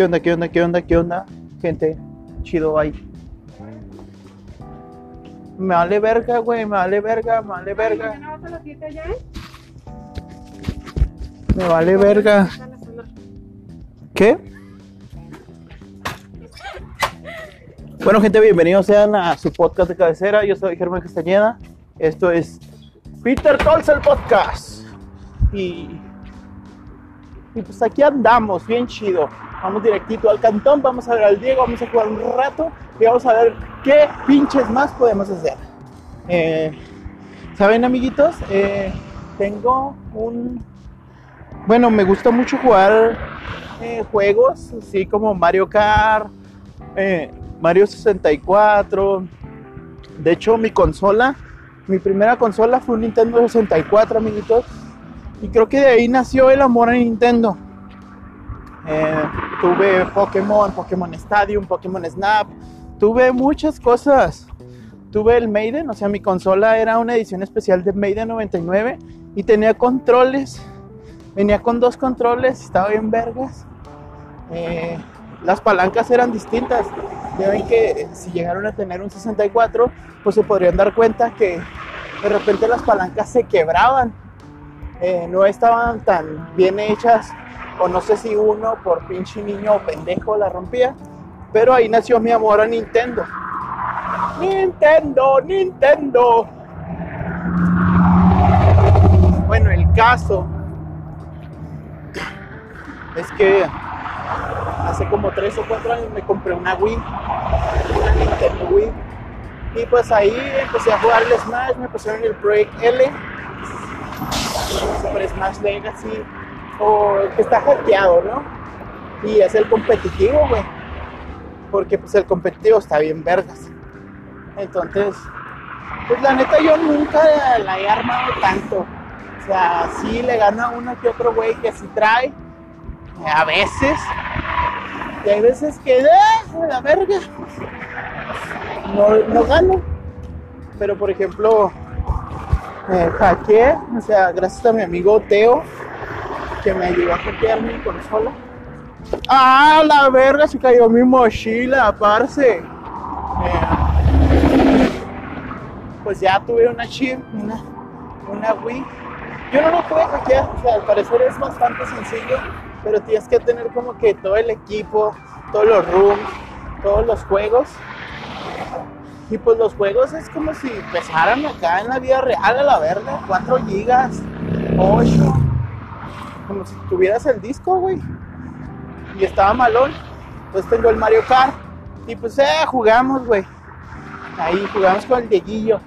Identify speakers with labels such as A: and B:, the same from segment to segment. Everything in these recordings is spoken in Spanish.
A: ¿Qué onda? ¿Qué onda? ¿Qué onda? ¿Qué onda? Gente, chido ahí. Me vale verga, güey, me vale verga, me vale verga.
B: ¿No vas a las 7 ya? eh?
A: Me vale verga. ¿Qué? Bueno, gente, bienvenidos sean a su podcast de cabecera. Yo soy Germán Castañeda. Esto es Peter Tolls, el podcast. Y, y pues aquí andamos, bien chido. Vamos directito al cantón, vamos a ver al Diego, vamos a jugar un rato y vamos a ver qué pinches más podemos hacer. Eh, ¿Saben, amiguitos? Eh, tengo un bueno, me gusta mucho jugar eh, juegos, así como Mario Kart, Mario 64. De hecho, mi consola, mi primera consola fue un Nintendo 64, amiguitos. Y creo que de ahí nació el amor a Nintendo. Eh, tuve Pokémon, Pokémon Stadium, Pokémon Snap. Tuve muchas cosas. Tuve el Maiden, o sea, mi consola era una edición especial de Maiden 99 y tenía controles venía con dos controles, estaba bien vergas. Eh, las palancas eran distintas. Ya ven que eh, si llegaron a tener un 64, pues se podrían dar cuenta que de repente las palancas se quebraban. No estaban tan bien hechas, o no sé si uno por pinche niño o pendejo la rompía. Pero ahí nació mi amor a Nintendo. Nintendo, Nintendo. Bueno, el caso es que hace como 3 o 4 años me compré una Wii, una Nintendo Wii. Y pues ahí empecé a jugar el Smash, me pusieron el Project L, Super Smash Legacy, o el que está hackeado, ¿no? Y es el competitivo, güey. Porque pues el competitivo está bien vergas. Entonces, pues la neta yo nunca la he armado tanto. O sea, sí le gano a uno que otro güey que sí trae a veces. Y hay veces que, ¡ah, la verga! No, no gano. Pero por ejemplo, eh, hackeé, o sea, gracias a mi amigo Teo, que me ayudó a hackear mi consola. ¡Ah, la verga! Se cayó mi mochila, parce. Eh, pues ya tuve una chip, una, una Wii. Yo no lo pude hackear, o sea, al parecer es bastante sencillo pero tienes que tener como que todo el equipo, todos los rooms, todos los juegos. Y pues los juegos es como si pesaran acá en la vida real a la verga, 4 gigas, 8, como si tuvieras el disco, güey. Y estaba malón. Entonces tengo el Mario Kart. Y pues eh, jugamos, güey. Ahí jugamos con el Dieguillo.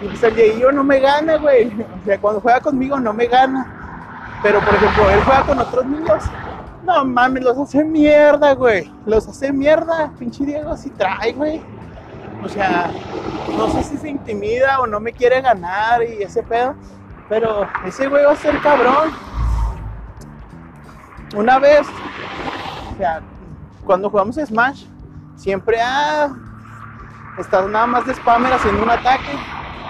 A: Y pues el Dieguillo no me gana, güey. O sea, cuando juega conmigo no me gana. Pero por ejemplo, él juega con otros niños. No mames, los hace mierda, güey. Los hace mierda. Pinche Diego si trae, güey. O sea, no sé si se intimida o no me quiere ganar y ese pedo. Pero ese güey va a ser cabrón. Una vez, o sea, cuando jugamos Smash, siempre ah, estás nada más de spammer haciendo un ataque.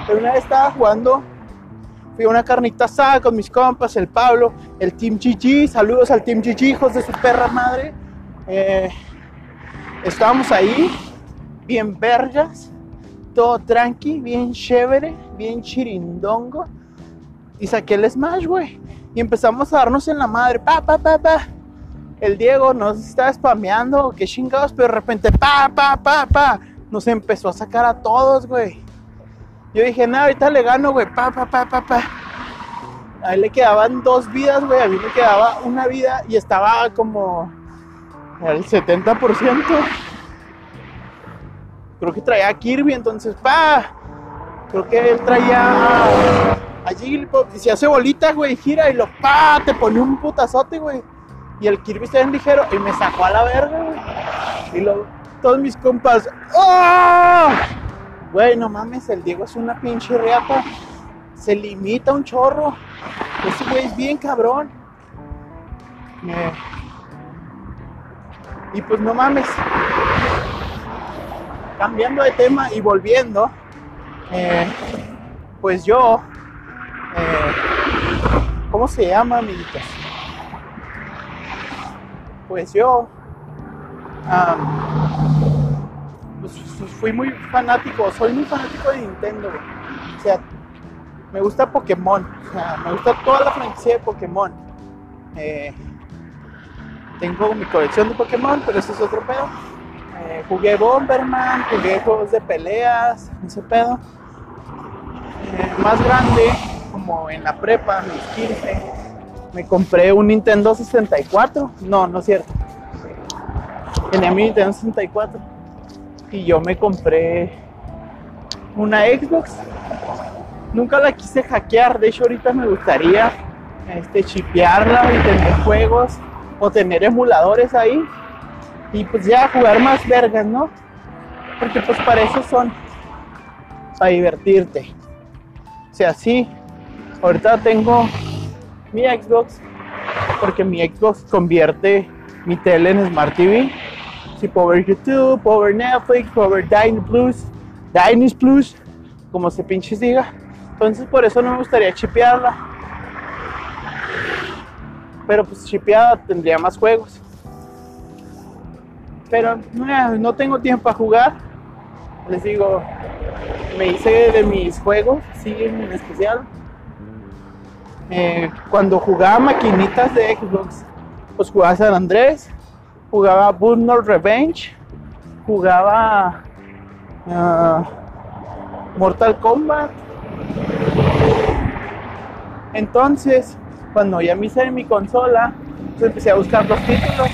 A: Pero una vez estaba jugando fui a una carnita asada con mis compas, el Pablo, el Team GG, saludos al Team GG, hijos de su perra madre. Eh, estábamos ahí, bien vergas, todo tranqui, bien chévere, bien chirindongo. Y saqué el Smash, güey. Y empezamos a darnos en la madre, pa, pa, pa, pa. El Diego nos estaba spameando, qué chingados, pero de repente, pa, pa, pa, pa. Nos empezó a sacar a todos, güey. Yo dije, no, ahorita le gano, güey, pa, pa, pa, pa, pa. A él le quedaban dos vidas, güey, a mí me quedaba una vida y estaba como al 70%. Creo que traía a Kirby, entonces, pa. Creo que él traía a Jigglypuff se hace bolita, güey, gira y lo pa, te pone un putazote, güey. Y el Kirby está bien ligero y me sacó a la verga, güey. Y luego todos mis compas, ¡oh! Güey, no mames, el Diego es una pinche reata. Se limita un chorro. Ese güey es bien cabrón. Eh, Y pues no mames. Cambiando de tema y volviendo. eh, pues yo. Eh, ¿Cómo se llama, amiguitos? Pues yo. pues, pues, fui muy fanático, soy muy fanático de Nintendo. O sea, me gusta Pokémon, me gusta toda la franquicia de Pokémon. Eh, tengo mi colección de Pokémon, pero eso es otro pedo. Eh, jugué Bomberman, jugué juegos de peleas, ese pedo. Eh, más grande, como en la prepa, mis 15, me compré un Nintendo 64. No, no es cierto. Tenía mi Nintendo 64. Y yo me compré una Xbox nunca la quise hackear. De hecho, ahorita me gustaría este, chipearla y tener juegos o tener emuladores ahí. Y pues ya jugar más vergas, ¿no? Porque pues para eso son. Para divertirte. O sea, sí. Ahorita tengo mi Xbox. Porque mi Xbox convierte mi tele en Smart TV. Si ver YouTube, puedo ver Netflix, puedo ver Dynus Plus, Plus, como se pinches diga. Entonces por eso no me gustaría chipearla. Pero pues chipeada tendría más juegos. Pero no tengo tiempo a jugar. Les digo, me hice de mis juegos, sí, en especial. Eh, cuando jugaba maquinitas de Xbox, pues jugaba San Andrés, jugaba Burnout Revenge, jugaba ah, Mortal Kombat, entonces, cuando ya me hice mi consola, pues empecé a buscar los títulos.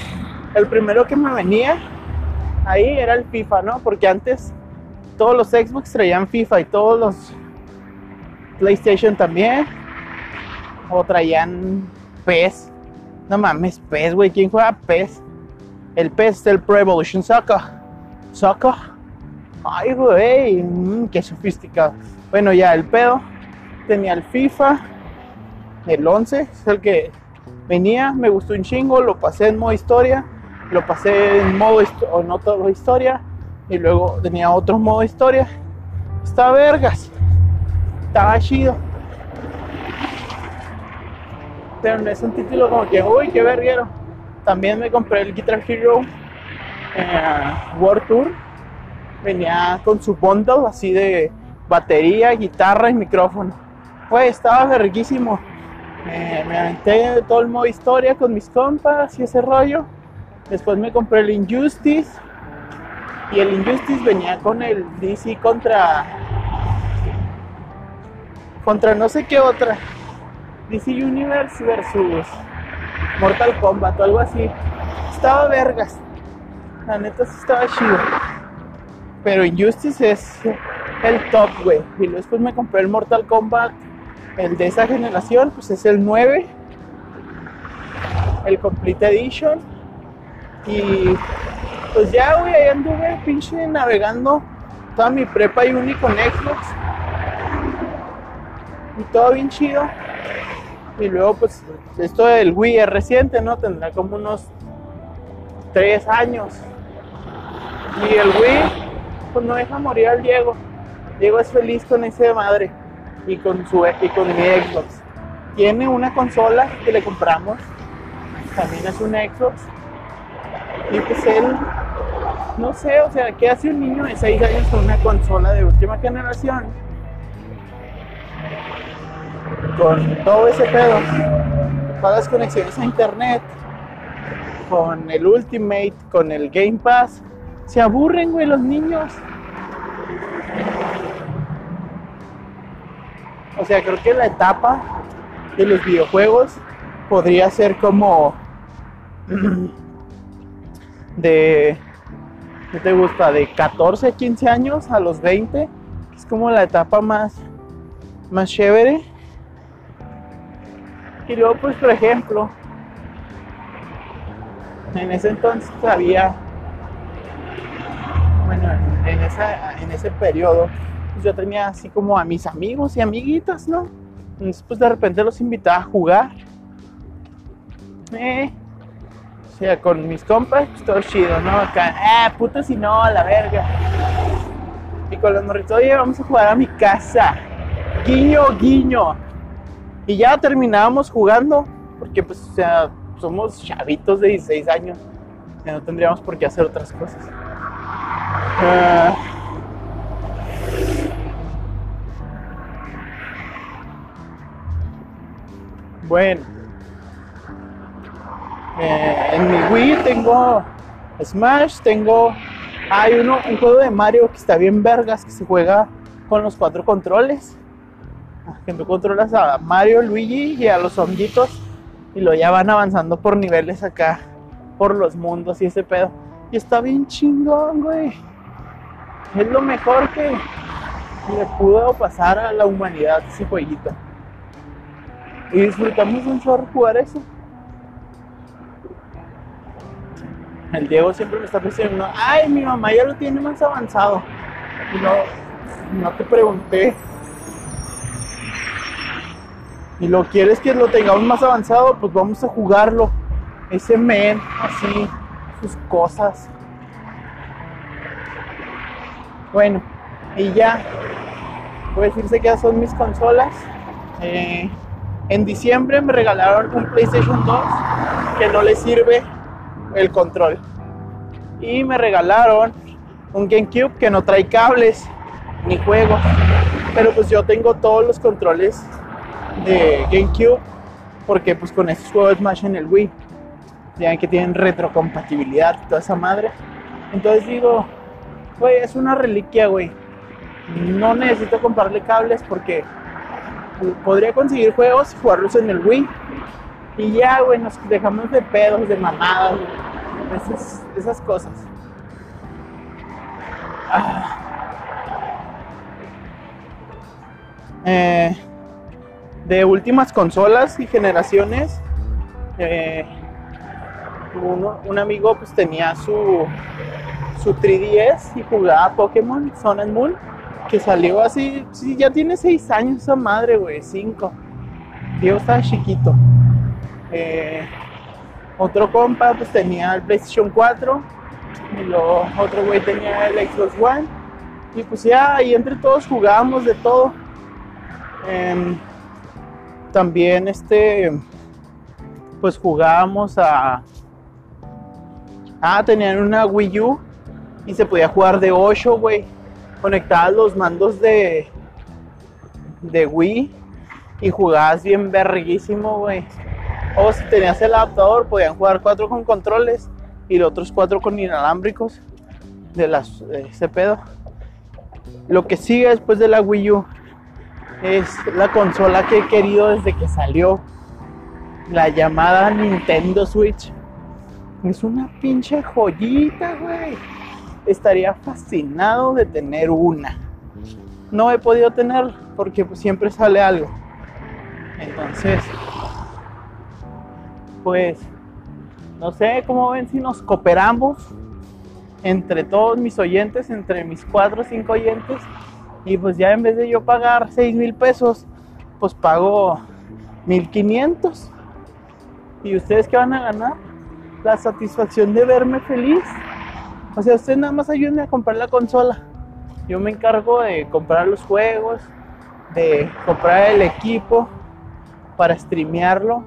A: El primero que me venía ahí era el FIFA, ¿no? Porque antes todos los Xbox traían FIFA y todos los PlayStation también. O traían PES. No mames, PES, güey. ¿Quién juega PES? El PES es el Pro Evolution Soccer. Soccer. Ay, güey. Mm, qué sofisticado. Bueno, ya el pedo. Tenía el FIFA el 11 es el que venía, me gustó un chingo, lo pasé en modo historia, lo pasé en modo o no todo historia y luego tenía otro modo historia. Estaba vergas, estaba chido. Es un título como que, uy, qué verguero. También me compré el Guitar Hero eh, World Tour. Venía con su bundle así de batería, guitarra y micrófono. Pues estaba verguísimo me aventé todo el modo historia con mis compas y ese rollo. Después me compré el Injustice. Y el Injustice venía con el DC contra. Contra no sé qué otra. DC Universe versus Mortal Kombat o algo así. Estaba vergas. La neta sí estaba chido. Pero Injustice es el top, güey. Y después me compré el Mortal Kombat el de esa generación pues es el 9, el Complete Edition. Y pues ya, güey, ahí anduve pinche navegando toda mi prepa y uni con Xbox. Y todo bien chido. Y luego pues esto del Wii es reciente, ¿no? Tendrá como unos 3 años. Y el Wii pues no deja morir al Diego. Diego es feliz con ese madre y con, su, y con mi Xbox. Tiene una consola que le compramos, también es un Xbox. Y pues él, no sé, o sea, ¿qué hace un niño de 6 años con una consola de última generación? Con todo ese pedo, todas las conexiones a internet, con el Ultimate, con el Game Pass. Se aburren, güey, los niños. O sea, creo que la etapa de los videojuegos podría ser como de ¿qué te gusta? De 14 a 15 años a los 20, es como la etapa más más chévere. Y luego pues por ejemplo, en ese entonces había bueno, en, esa, en ese periodo pues, yo tenía así como a mis amigos y amiguitas, ¿no? Entonces pues de repente los invitaba a jugar. Eh, o sea, con mis compas, pues todo chido, ¿no? Acá, eh, puto si no, a la verga. Y con los morritos, oye, vamos a jugar a mi casa. Guiño, guiño. Y ya terminábamos jugando, porque pues, o sea, somos chavitos de 16 años. Ya no tendríamos por qué hacer otras cosas. Ah. bueno. Eh, en mi Wii tengo Smash, tengo... Hay uno, un juego de Mario que está bien vergas, que se juega con los cuatro controles. Que tú controlas a Mario, Luigi y a los honguitos. Y lo ya van avanzando por niveles acá, por los mundos y ese pedo. Y está bien chingón, güey. Es lo mejor que le pudo pasar a la humanidad ese jueguito. Y disfrutamos un chorro jugar eso. El Diego siempre me está diciendo, ay, mi mamá ya lo tiene más avanzado. Y no, no te pregunté. Y lo quieres que lo tengamos más avanzado, pues vamos a jugarlo. Ese men, así, sus cosas. Bueno, y ya. Puedo decirse que ya son mis consolas. Eh, en diciembre me regalaron un PlayStation 2 que no le sirve el control. Y me regalaron un GameCube que no trae cables ni juegos. Pero pues yo tengo todos los controles de GameCube porque pues con esos juegos Smash en el Wii. Ya que tienen retrocompatibilidad, toda esa madre. Entonces digo, güey, es una reliquia, güey. No necesito comprarle cables porque podría conseguir juegos y jugarlos en el Wii. Y ya, güey, nos dejamos de pedos, de mamadas, esas, esas cosas. Ah. Eh, de últimas consolas y generaciones, eh, un amigo pues tenía su, su 3DS y jugaba Pokémon Sun and Moon que salió así, sí, ya tiene seis años esa madre, güey, cinco. Dios estaba chiquito. Eh, otro compa pues tenía el PlayStation 4 y lo, otro güey tenía el Xbox One y pues ya ahí entre todos jugábamos de todo. Em, también este pues jugábamos a ah tenían una Wii U y se podía jugar de 8 güey conectabas los mandos de, de Wii y jugabas bien verguísimo, güey. O si tenías el adaptador, podían jugar cuatro con controles y los otros cuatro con inalámbricos de, las, ese pedo. Lo que sigue después de la Wii U es la consola que he querido desde que salió. La llamada Nintendo Switch. Es una pinche joyita, güey estaría fascinado de tener una. No he podido tener porque pues, siempre sale algo. Entonces, pues, no sé cómo ven si nos cooperamos entre todos mis oyentes, entre mis cuatro o cinco oyentes. Y pues ya en vez de yo pagar seis mil pesos, pues pago mil quinientos. ¿Y ustedes qué van a ganar? La satisfacción de verme feliz o sea, usted nada más ayúdenme a comprar la consola. Yo me encargo de comprar los juegos, de comprar el equipo para streamearlo.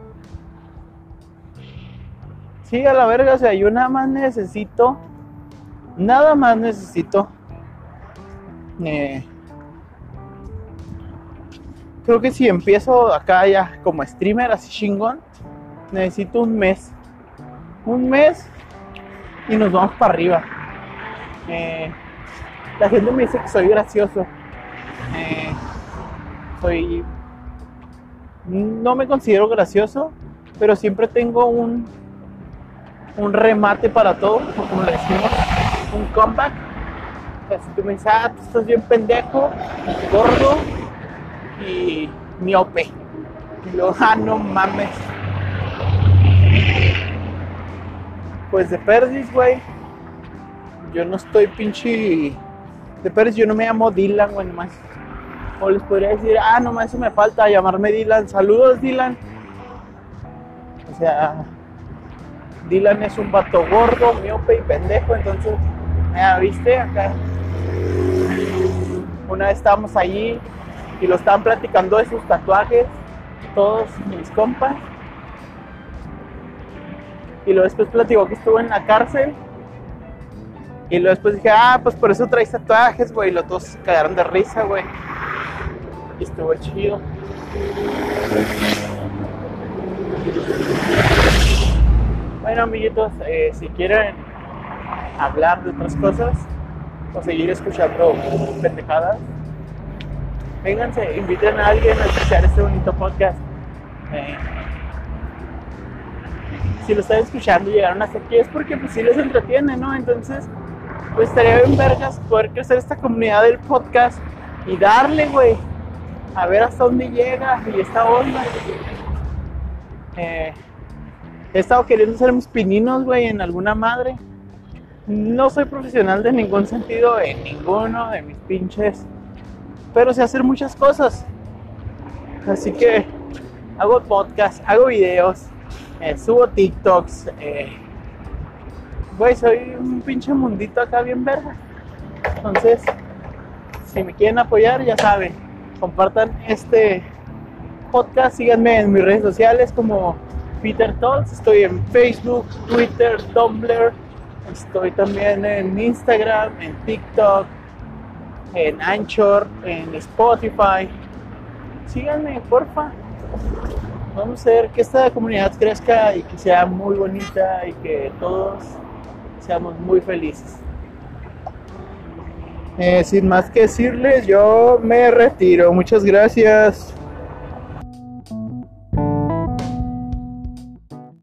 A: Sí, a la verga, o sea, yo nada más necesito, nada más necesito. Eh, creo que si empiezo acá ya como streamer así chingón, necesito un mes. Un mes y nos vamos para arriba. Eh, la gente me dice que soy gracioso. Eh, soy. No me considero gracioso, pero siempre tengo un, un remate para todo, como le decimos, un comeback. Así que me dices, ah, tú estás bien pendejo, gordo y miope. Y luego, ah, no mames. Pues de perdis, güey yo no estoy pinche de Pérez, yo no me llamo Dylan, güey, nomás. O les podría decir, ah, nomás eso me falta, llamarme Dylan. Saludos, Dylan. O sea, Dylan es un vato gordo, miope y pendejo, entonces, viste, acá. Una vez estábamos allí y lo estaban platicando de sus tatuajes, todos mis compas. Y luego después platicó que estuvo en la cárcel. Y luego después dije, ah, pues por eso traes tatuajes, güey. Y los dos se cagaron de risa, güey. Y estuvo chido. Bueno, amiguitos, eh, si quieren hablar de otras cosas o seguir escuchando pendejadas, vénganse, inviten a alguien a escuchar este bonito podcast. Eh, si lo están escuchando llegaron hasta aquí es porque pues sí les entretiene, ¿no? Entonces, pues estaría bien vergas poder crecer esta comunidad del podcast y darle, güey, a ver hasta dónde llega y esta onda. Eh, he estado queriendo ser mis pininos, güey, en alguna madre. No soy profesional de ningún sentido en ninguno de mis pinches, pero sé hacer muchas cosas. Así que hago podcast, hago videos, eh, subo TikToks. Eh, güey, soy un pinche mundito acá bien verga. Entonces, si me quieren apoyar, ya saben, compartan este podcast, síganme en mis redes sociales como Peter Talks, estoy en Facebook, Twitter, Tumblr, estoy también en Instagram, en TikTok, en Anchor, en Spotify. Síganme, porfa. Vamos a hacer que esta comunidad crezca y que sea muy bonita y que todos seamos muy felices. Eh, sin más que decirles, yo me retiro. Muchas gracias.